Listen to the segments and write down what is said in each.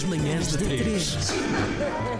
As manhãs da 3.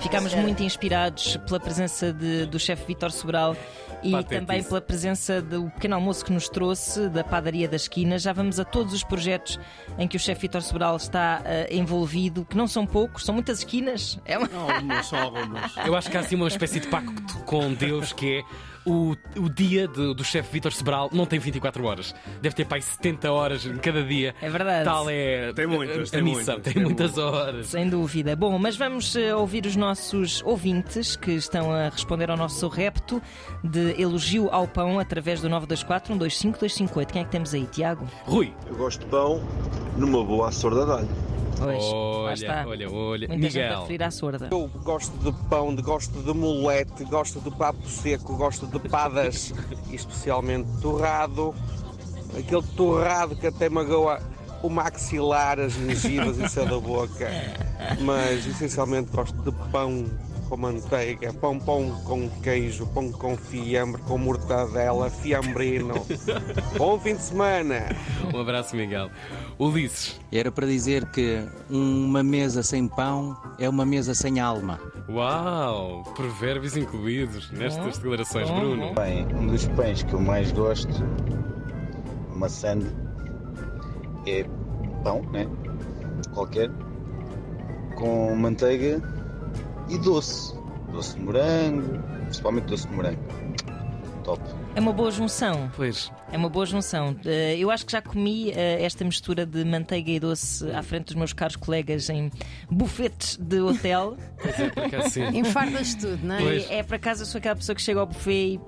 Ficámos muito inspirados pela presença de- do chefe Vítor Sobral e Patetice. também pela presença do pequeno almoço que nos trouxe da padaria da esquina. Já vamos a todos os projetos em que o chefe Vítor Sobral está eh, envolvido, que não são poucos, são muitas esquinas. É uma... Algumas, só algumas. Eu acho que há assim uma espécie de pacto com Deus que é o, o dia de- do chefe Vítor Sebral não tem 24 horas. Deve ter pai 70 horas em cada dia. É verdade. Tal é Tem muitas, a, tem missão. muitas, tem, tem muitas horas. Sem dúvida. Bom, mas vamos eh, ouvir os nossos ouvintes que estão a responder ao nosso repto de elogio ao pão através do 924 125 258. Quem é que temos aí, Tiago? Rui, Eu gosto de pão numa boa de alho. Pois, olha, olha, olha. Muita gente a Miguel. referir à sorda. Eu gosto de pão, de- gosto de molete, gosto de papo seco, gosto de padas, especialmente torrado. Aquele torrado que até magoa o maxilar, as gengivas e o céu da boca. Mas essencialmente gosto de pão com manteiga, pão, pão com queijo, pão com fiambre, com mortadela, fiambrino. Bom fim de semana! Um abraço, Miguel. Ulisses. Era para dizer que uma mesa sem pão é uma mesa sem alma. Uau! Provérbios incluídos nestas declarações, Bom, Bruno. Bem, um dos pães que eu mais gosto, maçã, é pão, né? Qualquer, com manteiga e doce. Doce de morango, principalmente doce de morango. Top. É uma boa junção. Pois, É uma boa junção. Eh, Eu acho que já comi eh, esta mistura de manteiga e doce à frente dos meus caros colegas em bufetes de hotel. pois é, por acaso sim. Enfardas tudo, não é? Pois. E é por acaso eu sou aquela pessoa que chega ao buffet e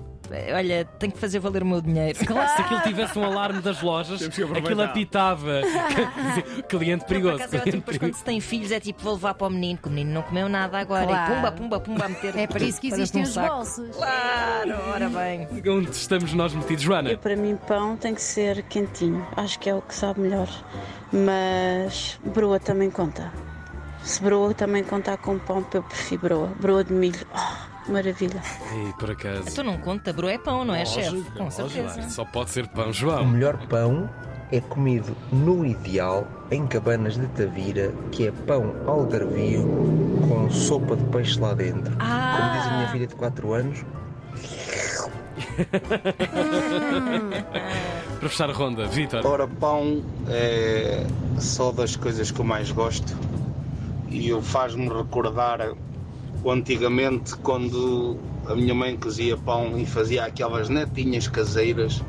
olha, tenho que fazer valer o meu dinheiro. Se aquilo tivesse um alarme das lojas, aquilo apitava. cliente Por perigoso. acaso é ótimo, cliente depois quando se tem filhos é tipo, vou levar para o menino, que o menino não comeu nada agora. Claro. E pumba, pumba, pumba a meter. É para isso que existem um os saco. bolsos. Claro, ora bem. Onde estamos nós metidos, Joana? Eu, para mim, pão tem que ser quentinho. Acho que é o que sabe melhor. Mas broa também conta. Se broa também contar com pão, eu prefiro broa. Broa de milho. Oh, maravilha. Ei, por acaso. Então não conta, bro, é pão, não é, Lógico, chefe? Com lógico. certeza. Só pode ser pão, O João. melhor pão é comido no ideal em cabanas de Tavira, que é pão algarvio com sopa de peixe lá dentro. Ah! Como diz a minha filha de 4 anos, Para fechar a ronda, Vitor. Ora, pão é só das coisas que eu mais gosto e eu faz-me recordar o antigamente quando a minha mãe cozia pão e fazia aquelas netinhas caseiras,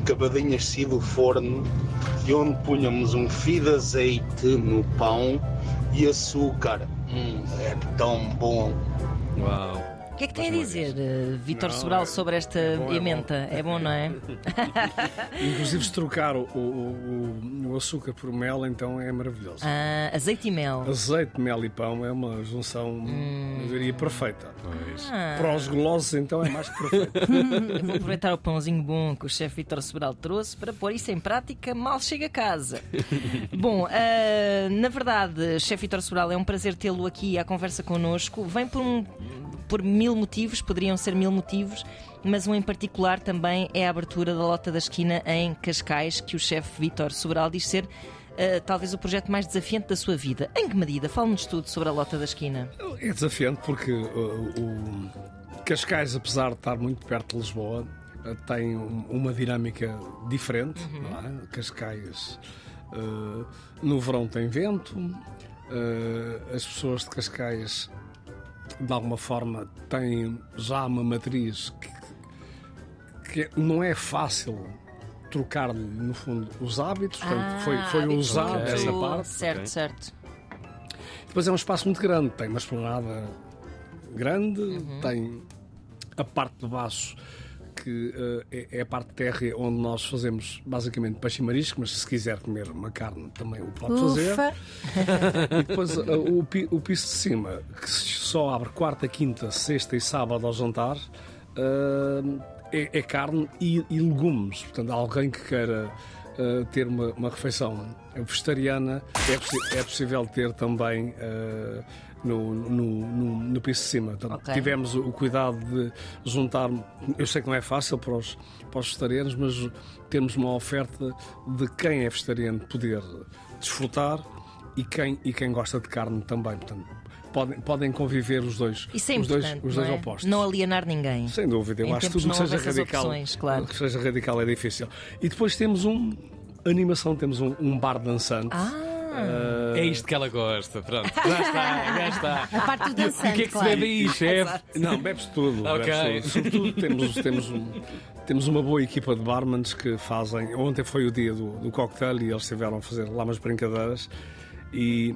acabadinhas assim do forno, e onde punhamos um fio de azeite no pão e açúcar. Hum, é tão bom. Uau. O que é que tem a dizer, eh, Vítor Não, Sobral, é- sobre esta é bom, é emenda? É bom, não é? Inclusive, se trocar o, o- o- açúcar por mel, então é maravilhoso. Ah, azeite e mel. Azeite, mel e pão é uma junção, Hum. eu diria, perfeita. Pois. Ah. Para os golosos, então, é mais que perfeito. Eu vou aproveitar o pãozinho bom que o chefe Vítor Sobral trouxe para pôr isso em prática mal chega a casa. bom, ah, na verdade, chefe Vítor Sobral, é um prazer tê-lo aqui à conversa connosco. Vem por, um, por mil motivos, poderiam ser mil motivos, mas um em particular também é a abertura da Lota da Esquina em Cascais, que o chefe Vítor Sobral diz ser. ah, talvez o projeto mais desafiante da sua vida. Em que medida? Fale-nos tudo sobre a Lota da Esquina. É desafiante porque uh, o Cascais, apesar de estar muito perto de Lisboa, uh, tem um- uma dinâmica diferente. não é? Cascais uh, no verão tem vento, uh, as pessoas de Cascais de alguma forma têm já uma matriz que, que não é fácil trocar-lhe, no fundo, os hábitos. Portanto, foi, foi hábitos usado muito- essa parte. Certo, ok. certo. Depois é um espaço muito grande, tem uma esplanada grande, Uhum. tem a parte de baixo que eh, é, é a parte térrea onde nós fazemos basicamente peixe e marisco, mas se quiser comer uma carne também o pode fazer. Ufa, E depois eh, o, o piso de cima, que só abre quarta, quinta, sexta e sábado ao jantar, eh, é, é carne e, e legumes. Portanto, alguém que queira eh, ter uma, uma refeição vegetariana, é, possi- é possível ter também eh, no, no, no, no piso de cima. Portanto, Ok. Tivemos o, cuidado de juntar. Eu sei que não é fácil para os, para os vegetarianos, mas termos uma oferta de quem é vegetariano poder desfrutar e, quem, e quem gosta de carne também. Portanto, podem, podem conviver os dois, Isso é os dois, os não dois é? opostos. Não alienar ninguém. Sem dúvida, eu Em acho que tudo que não seja radical, opções, claro. tudo que seja radical é difícil. E depois temos um animação, temos um, um bar dançante. Ah, É isto que ela gosta. Pronto, já está, já está. a parte do dançante, o que é que se claro. bebe aí, chefe? Não, bebe-se tudo. Ok. bebe-se tudo. Sobretudo temos, temos, um- temos uma boa equipa de barmans que fazem. Ontem foi o dia do, do cocktail e eles estiveram a fazer lá umas brincadeiras. E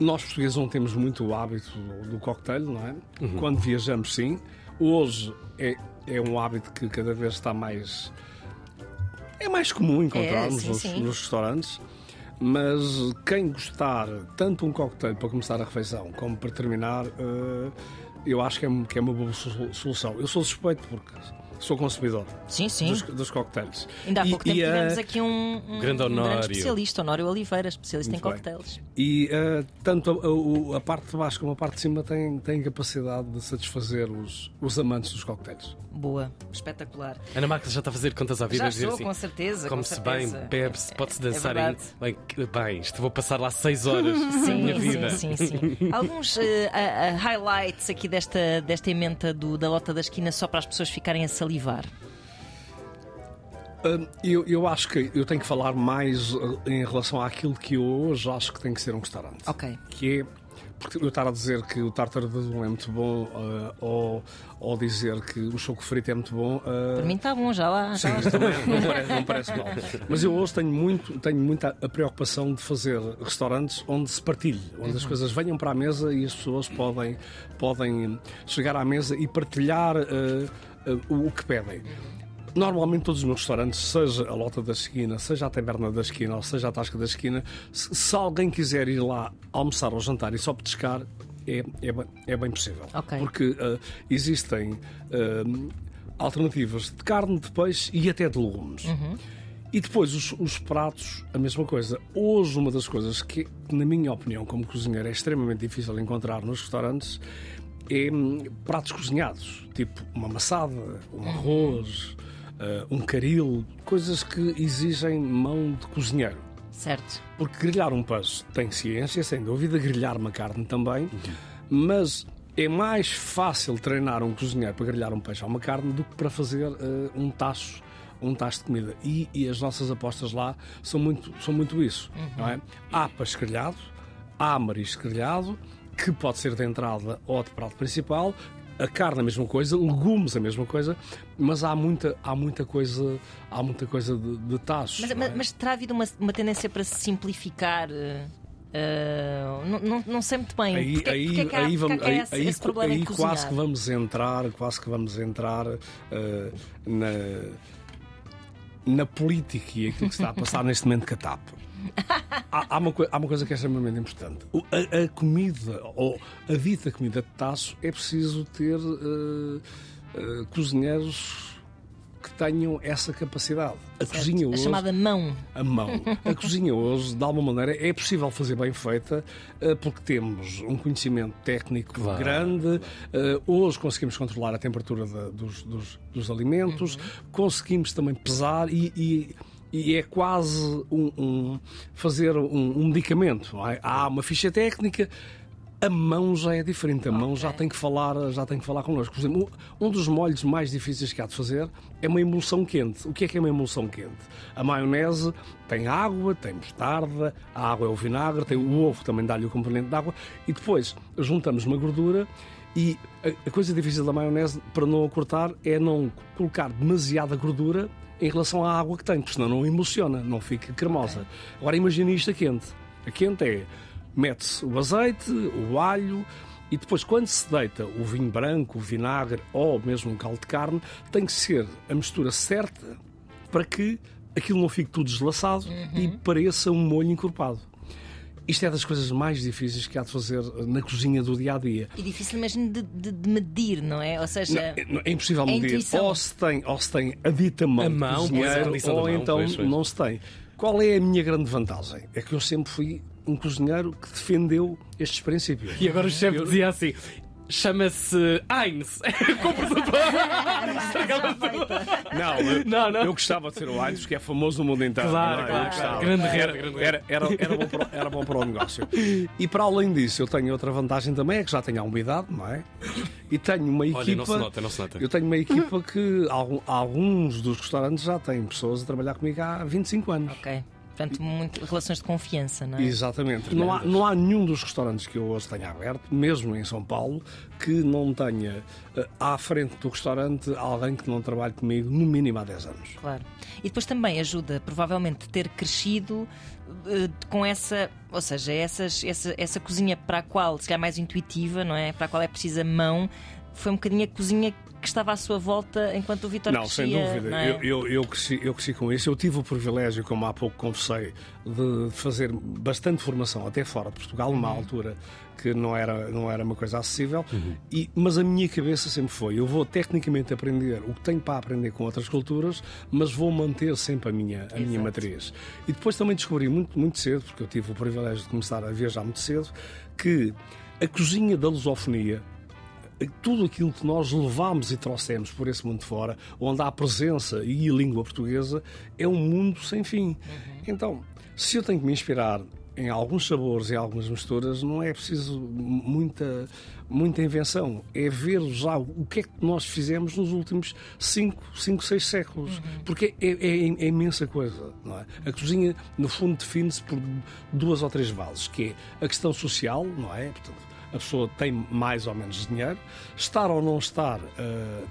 nós portugueses não temos muito o hábito do, cocktail, não é? Uhum. Quando viajamos, sim. Hoje é, é um hábito que cada vez está mais. É mais comum encontrarmos sim, nos, nos restaurantes. Mas quem gostar tanto um cocktail para começar a refeição como para terminar, eh, eu acho que é, que é uma boa so- solução. Eu sou suspeito porque sou consumidor Sim, sim. dos, dos cocktails. Ainda há E- pouco tempo e, eh, tivemos aqui um, um Grande um Honório. especialista, Honório Oliveira, especialista Muito em bem. cocktails. E eh, tanto a, a- a parte de baixo como a parte de cima têm, têm capacidade de satisfazer os, os amantes dos cocktails. Boa, espetacular. Ana Marques já está a fazer contas à vida. Já estou, assim, com certeza. com Come-se certeza. bem, bebe-se, pode-se É dançar aí. verdade. Bem, que- bem, isto vou passar lá seis horas da Sim, minha vida. sim, sim, sim. Alguns a highlights aqui desta, desta emenda do, da Lota da Esquina só para as pessoas ficarem a salivar. Hum, Eu, eu acho que eu tenho que falar mais eh, em relação àquilo que eu hoje acho que tem que ser um restaurante. Ok. Que é. Porque eu estar a dizer que o tártaro de é muito bom eh, ou, ou dizer que o choco frito é muito bom. eh, Para mim está bom, já lá. Sim, já lá isso também não parece, não parece mal. Mas eu hoje tenho, muito, tenho muita a preocupação de fazer restaurantes onde se partilhe, onde as coisas venham para a mesa e as pessoas podem, podem chegar à mesa e partilhar eh, o o que pedem. Normalmente todos os meus restaurantes, seja a Lota da Esquina, seja a Taberna da Esquina ou seja a Tasca da Esquina, se, se alguém quiser ir lá almoçar ou jantar e só petiscar, é, é, bem- é bem possível. Ok. Porque eh, existem eh, alternativas de carne, de peixe e até de legumes. E depois os, os pratos, a mesma coisa. Hoje, uma das coisas que, na minha opinião, como cozinheiro, é extremamente difícil encontrar nos restaurantes é hum, pratos cozinhados, tipo uma maçada, um arroz, eh, um caril, coisas que exigem mão de cozinheiro. Certo. Porque grelhar um peixe tem ciência, sem dúvida, grelhar uma carne também, mas é mais fácil treinar um cozinheiro para grelhar um peixe ou uma carne do que para fazer eh, um tacho um tacho de comida. E, e as nossas apostas lá são muito, são muito isso. Não é? Há peixe grelhado, há marisco grelhado, que pode ser de entrada ou de prato principal, a carne a mesma coisa, legumes a mesma coisa, mas há muita, há muita coisa, há muita coisa de, de tachos. Mas, não mas, é? mas terá havido uma, uma tendência para se simplificar? eh, não, não, não sei muito bem. Aí, Porque, aí, porque é que há, aí, porque vamos, é aí, esse, aí, esse quase que vamos entrar, quase que vamos entrar eh, na, na política e aquilo que se está a passar neste momento com a. Há, há uma, há uma coisa que é extremamente importante. O- a, a comida, ou a dita comida de taço, é preciso ter eh, eh, cozinheiros que tenham essa capacidade. A cozinha A hoje chamada mão. a mão. A cozinha hoje, de alguma maneira, é possível fazer bem feita eh, porque temos um conhecimento técnico Claro, grande. eh, Hoje conseguimos controlar a temperatura dos, dos- dos alimentos, conseguimos também pesar e. e- e é quase um, um- fazer um, um medicamento. é? Há uma ficha técnica, a mão já é diferente. A mão já tem que falar, já tem que falar connosco. Por exemplo, um dos molhos mais difíceis que há de fazer é uma emulsão quente. O que é que é uma emulsão quente? A maionese tem água, tem mostarda, a água é o vinagre, tem o ovo também dá-lhe o componente de água e depois juntamos uma gordura e a, coisa difícil da maionese para não a cortar é não colocar demasiada gordura em relação à água que tem, porque senão não emulsiona, não fica cremosa. Agora imagine isto a quente. A quente é mete-se o azeite, o alho e depois, quando se deita o vinho branco, o vinagre ou mesmo um caldo de carne, tem que ser a mistura certa para que aquilo não fique tudo deslaçado e pareça um molho encorpado. Isto é das coisas mais difíceis que há de fazer na cozinha do dia a dia. E difícil mesmo de, de- de medir, não é? Ou seja, Não, é impossível É medir. intuição. Ou se, tem, ou se tem a dita mão, A mão, cozinheiro, é, ou mão, então pois, pois. não se tem. Qual é a minha grande vantagem? É que eu sempre fui um cozinheiro que defendeu estes princípios. E agora o chefe dizia assim: chama-se Heinz. Do Estragava tudo. Não, eu, Não, eu gostava de ser o Heinz, que é famoso no mundo inteiro. Claro, não é? Eu claro, claro. Grande rede, era, grande era, era, era bom para, o- era bom para o negócio. E para além disso, eu tenho outra vantagem também, é que já tenho alguma idade, não é? E tenho uma equipa. Olha, não se nota, não se nota. Eu tenho uma equipa que alguns dos restaurantes já têm pessoas a trabalhar comigo há 25 anos. Ok. Portanto, muito, relações de confiança, não é? Exatamente. Não há, não há nenhum dos restaurantes que eu hoje tenha aberto, mesmo em São Paulo, que não tenha eh, à frente do restaurante alguém que não trabalhe comigo no mínimo há 10 anos. Claro. E depois também ajuda, provavelmente, ter crescido eh, com essa, ou seja, essas, essa, essa cozinha para a qual, se calhar mais intuitiva, não é? Para a qual é precisa mão, foi um bocadinho a cozinha que estava à sua volta enquanto o Vitor Não, crescia. sem dúvida. não é? Eu, eu, eu, cresci, eu cresci com isso. Eu tive o privilégio, como há pouco confessei, de fazer bastante formação, até fora de Portugal, numa altura que não era, não era uma coisa acessível. E, mas a minha cabeça sempre foi: eu vou tecnicamente aprender o que tenho para aprender com outras culturas, mas vou manter sempre a minha, a minha matriz. E depois também descobri muito, muito cedo, porque eu tive o privilégio de começar a viajar muito cedo, que a cozinha da lusofonia tudo aquilo que nós levámos e trouxemos por esse mundo fora, onde há presença e a língua portuguesa, é um mundo sem fim. Então, se eu tenho que me inspirar em alguns sabores e algumas misturas, não é preciso muita, muita invenção. É ver já o que é que nós fizemos nos últimos 5, 5 6 séculos. Porque é, é- é imensa coisa. Não é? A cozinha, no fundo, define-se por duas ou três bases, que é a questão social, não é? Portanto, a pessoa tem mais ou menos dinheiro, estar ou não estar eh,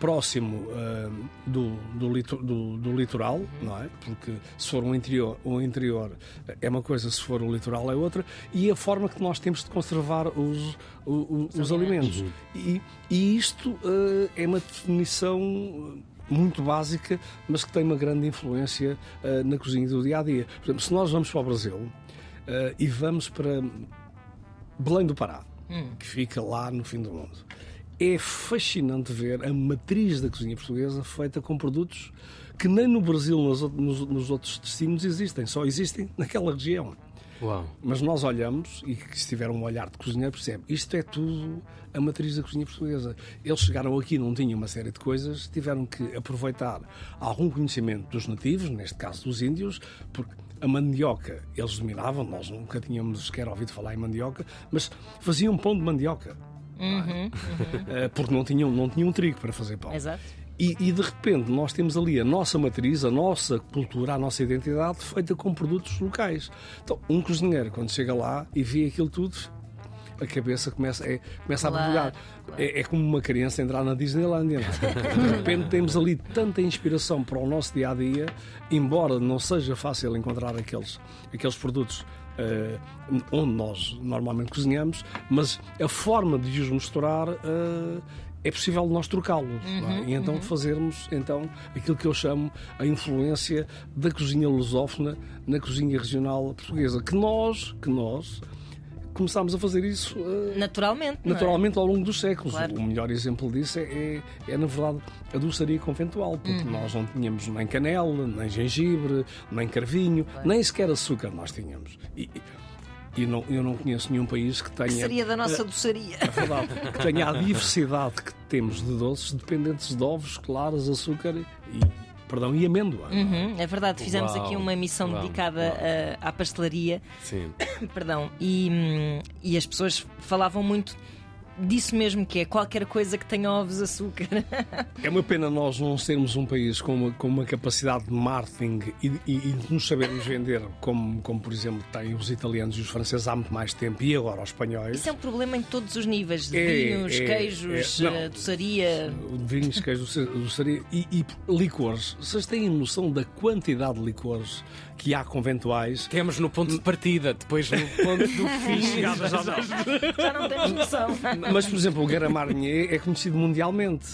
próximo eh, do, do, do- do litoral, não é? Porque se for um interior, um interior é uma coisa, se for o litoral é outra, e a forma que nós temos de conservar os, o- o- os, alimentos. E, e isto eh, é uma definição muito básica, mas que tem uma grande influência eh, na cozinha do dia a dia. Por exemplo, se nós vamos para o Brasil eh, e vamos para Belém do Pará, que fica lá no fim do mundo. É fascinante ver a matriz da cozinha portuguesa feita com produtos que nem no Brasil, nos, nos- nos outros destinos existem, só existem naquela região. Uau. Mas nós olhamos, e que se tiver um olhar de cozinheiro, percebe, isto é tudo a matriz da cozinha portuguesa. Eles chegaram aqui, não tinham uma série de coisas, tiveram que aproveitar algum conhecimento dos nativos, neste caso dos índios, porque a mandioca eles dominavam, nós nunca tínhamos sequer ouvido falar em mandioca, mas faziam pão de mandioca. Eh, Porque não tinham, não tinham trigo para fazer pão. Exato. E, e de repente nós temos ali a nossa matriz, a nossa cultura, a nossa identidade feita com produtos locais. Então, um cozinheiro, quando chega lá e vê aquilo tudo, a cabeça começa, é, começa Claro, a brilhar. claro. É, é como uma criança entrar na Disneylandia. é? De repente temos ali tanta inspiração para o nosso dia a dia, embora não seja fácil encontrar aqueles, aqueles produtos. eh, onde nós normalmente cozinhamos, mas a forma de os misturar eh, é possível nós trocá-los não é? e então fazermos então aquilo que eu chamo a influência da cozinha lusófona na cozinha regional portuguesa que nós que nós começámos a fazer isso eh, Naturalmente. é? naturalmente ao longo dos séculos. Claro. O melhor exemplo disso é, é, é, na verdade, a doçaria conventual, porque Uhum. nós não tínhamos nem canela, nem gengibre, nem carvinho, nem sequer açúcar nós tínhamos. E, e não, eu não conheço nenhum país que tenha. Que seria da nossa eh, doçaria. é verdade, que tenha a diversidade que temos de doces dependentes de ovos, claras, açúcar e, perdão, e amêndoa. Uhum, é verdade, fizemos Uau, aqui uma emissão uau, dedicada uau. a- à pastelaria Sim. Perdão, e, e as pessoas falavam muito disso mesmo, que é qualquer coisa que tenha ovos, açúcar. É uma pena nós não sermos um país com uma, com uma capacidade de marketing e, e- e de nos sabermos vender, como, como por exemplo têm os italianos e os franceses há muito mais tempo e agora os espanhóis. Isso é um problema em todos os níveis: de É, vinhos, é, queijos, é, não. eh, doçaria. Vinhos, queijos, doçaria e, e licores. Vocês têm noção da quantidade de licores que há conventuais? Temos no ponto de partida, depois no ponto do fim. já não. Já não temos noção. Mas, por exemplo, o Gara Marnier é conhecido mundialmente.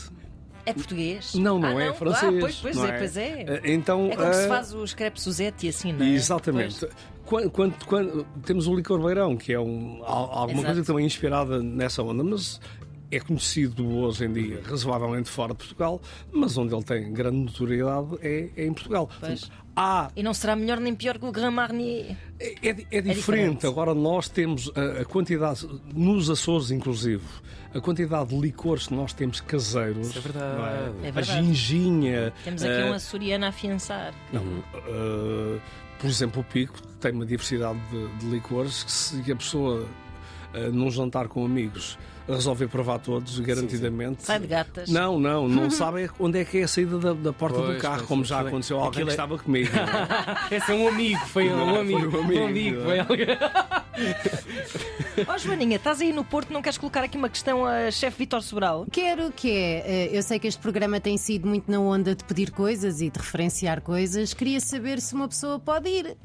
É português? Não, não Ah, é francês. Ah, pois, pois não é, pois é. Eh, Então, É como se eh, faz os crepes Suzette e assim, não é? Exatamente. Quando, quando- quando- temos o licor beirão, que é um, al- alguma Exato. coisa também é inspirada nessa onda, mas é conhecido hoje em dia razoavelmente fora de Portugal, mas onde ele tem grande notoriedade é, é em Portugal. Pois. Há E não será melhor nem pior que o Grand Marnier. é, é di- é diferente. diferente. Agora nós temos a, a quantidade, nos Açores inclusive, a quantidade de licores que nós temos caseiros. Isso é verdade. não É A verdade. ginginha. Temos aqui eh, um açoriano a afiançar. não, eh, por exemplo, o Pico tem uma diversidade de, de licores que se a pessoa eh, num jantar com amigos resolver provar todos, garantidamente. Sai de gatas. Não, não, não sabe onde é que é a saída da, da porta Pois, do carro, pois, como já é- aconteceu a alguém aquilo que é- estava comigo. Esse é um amigo, foi um Foi amigo. um amigo, Um amigo, não foi é? alguém. Ó Joaninha, estás aí no Porto, não queres colocar aqui uma questão a chefe Vítor Sobral? Quero que é, eh, eu sei que este programa tem sido muito na onda de pedir coisas e de referenciar coisas. Queria saber se uma pessoa pode ir.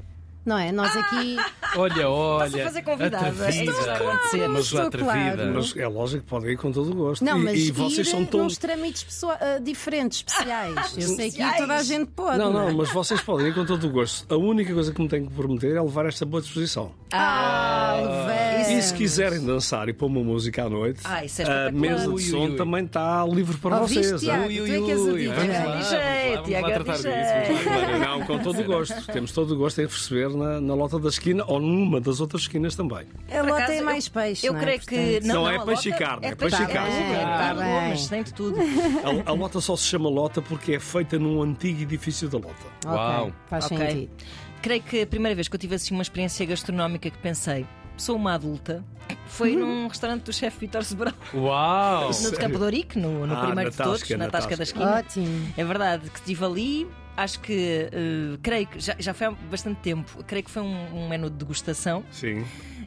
Não é? Nós aqui. Olha, olha. Fazer convidada. É isso que vai Atrevida. acontecer. Mas Estou atrevida. claro. Mas é lógico que pode ir com todo o gosto. Não, e, mas e vocês ir são tão. nos trâmites pessoa- ah, diferentes, especiais. Eu sei que toda a gente pode. Não, é? não, mas vocês podem ir com todo o gosto. A única coisa que me tenho que prometer é levar esta boa disposição. Ah, E se quiserem dançar e pôr uma música à noite, Ah, isso é a mesa Ui, de ui, som ui. também está livre para Ouviste, vocês. Tiago? é que és o DJ. Vamos lá, DJ, vamos lá, vamos lá Tiago, tratar DJ. disso. vamos lá. Não, com todo o gosto. Temos todo o gosto em receber na, na lota da esquina ou numa das outras esquinas também. A Por lota acaso, é mais eu- peixe. Eu não é? creio que. Não, Não, não, é peixe e carne, é peixe peixe e carne. carne. Carne, bem. gomas, tem de tudo. A, lota só se chama lota porque é feita num antigo edifício da lota. ok, Uau. Faz sentido. Creio que a primeira vez que eu tive assim uma experiência gastronómica que pensei, sou uma adulta, foi num restaurante do chefe Vitor Sobral, Uau! no de Campo de Ourique, no, no Ah, primeiro na de todos, Tasca, na na Tasca da Tasca. Esquina. Ótimo. É verdade que estive ali, acho que, eh, creio que já, já foi há bastante tempo, creio que foi um, um menu de degustação Sim.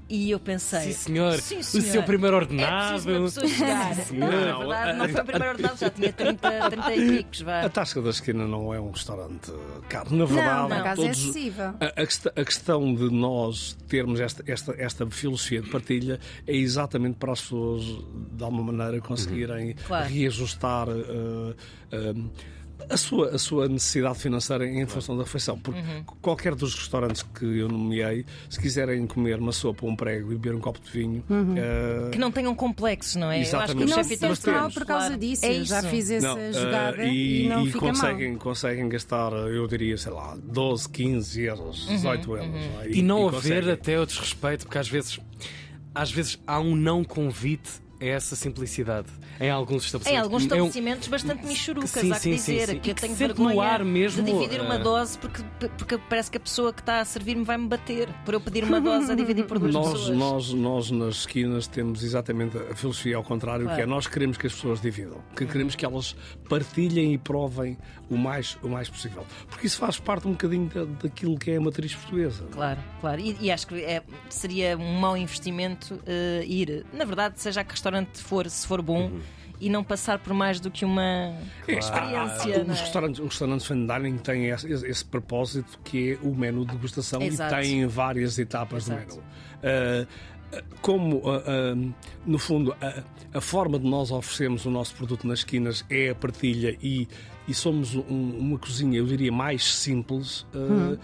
E eu pensei. Sim, senhor. Sim, O senhor. seu primeiro É ordenado. preciso uma pessoa chegar. Não, na Não, verdade, não foi o primeiro ordenado, já tinha 30, 30 e picos, vá. A Tasca da Esquina não é um restaurante caro. Na verdade, Não, acaso é todos- acessível. A, a quest- a questão de nós termos esta, esta, esta filosofia de partilha é exatamente para as pessoas, de alguma maneira, conseguirem Claro. reajustar eh, eh, a, sua, a sua necessidade financeira em função da refeição. Porque qualquer dos restaurantes que eu nomeei, se quiserem comer uma sopa, um prego e beber um copo de vinho, eh, Que não tenham complexos, não é? Eu acho que Exatamente. Não se mal por causa claro, disso. É Eu já fiz essa Não, jogada eh, e, e, não e fica conseguem, mal. conseguem gastar, eu diria, sei lá, 12, 15 euros, 18 euros. não é? E não haver conseguem. até o desrespeito, porque às vezes, às vezes há um não convite essa simplicidade em alguns Em estabelecimentos. alguns É um- estabelecimentos bastante michurucas, Sim, há que sim, dizer, sim. que eu que tenho sente no vergonha ar mesmo, de dividir uma eh, dose porque, porque parece que a pessoa que está a servir-me vai-me bater por eu pedir uma dose a dividir por duas Nós, pessoas. nós, nós nas esquinas temos exatamente a filosofia ao contrário, Claro. que é nós queremos que as pessoas dividam, que queremos que elas partilhem e provem o mais, o mais possível. Porque isso faz parte um bocadinho da, daquilo que é a matriz portuguesa. Claro, claro. E, e acho que é- seria um mau investimento eh, ir, na verdade, seja a que restaurante for, se for bom, Uhum. e não passar por mais do que uma experiência. não Os é? restaurantes, os restaurantes fine dining têm esse, esse- propósito que é o menu de degustação Exato. e têm várias etapas Exato. do menu. Ah, ah, como, ah, ah, no fundo, a, forma de nós oferecermos o nosso produto nas esquinas é a partilha e, e somos um- uma cozinha, eu diria, mais simples. ah,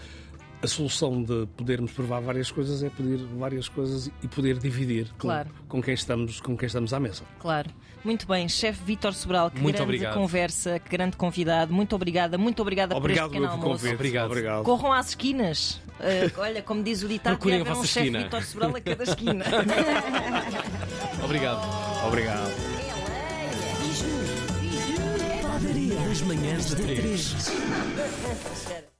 A solução de podermos provar várias coisas é pedir várias coisas e poder dividir com, Claro. com, quem, estamos, com quem estamos à mesa. Claro. Muito bem, chefe Vítor Sobral, que Muito grande obrigado. conversa, que grande convidado. Muito obrigada, muito obrigada Obrigado por este pequeno pelo almoço. Obrigado. Obrigado. Corram às esquinas. Eh, olha, como diz o ditado, Procurem devia a haver um chefe. Vítor Sobral a cada esquina. Obrigado. Obrigado. Padaria das manhãs da 3.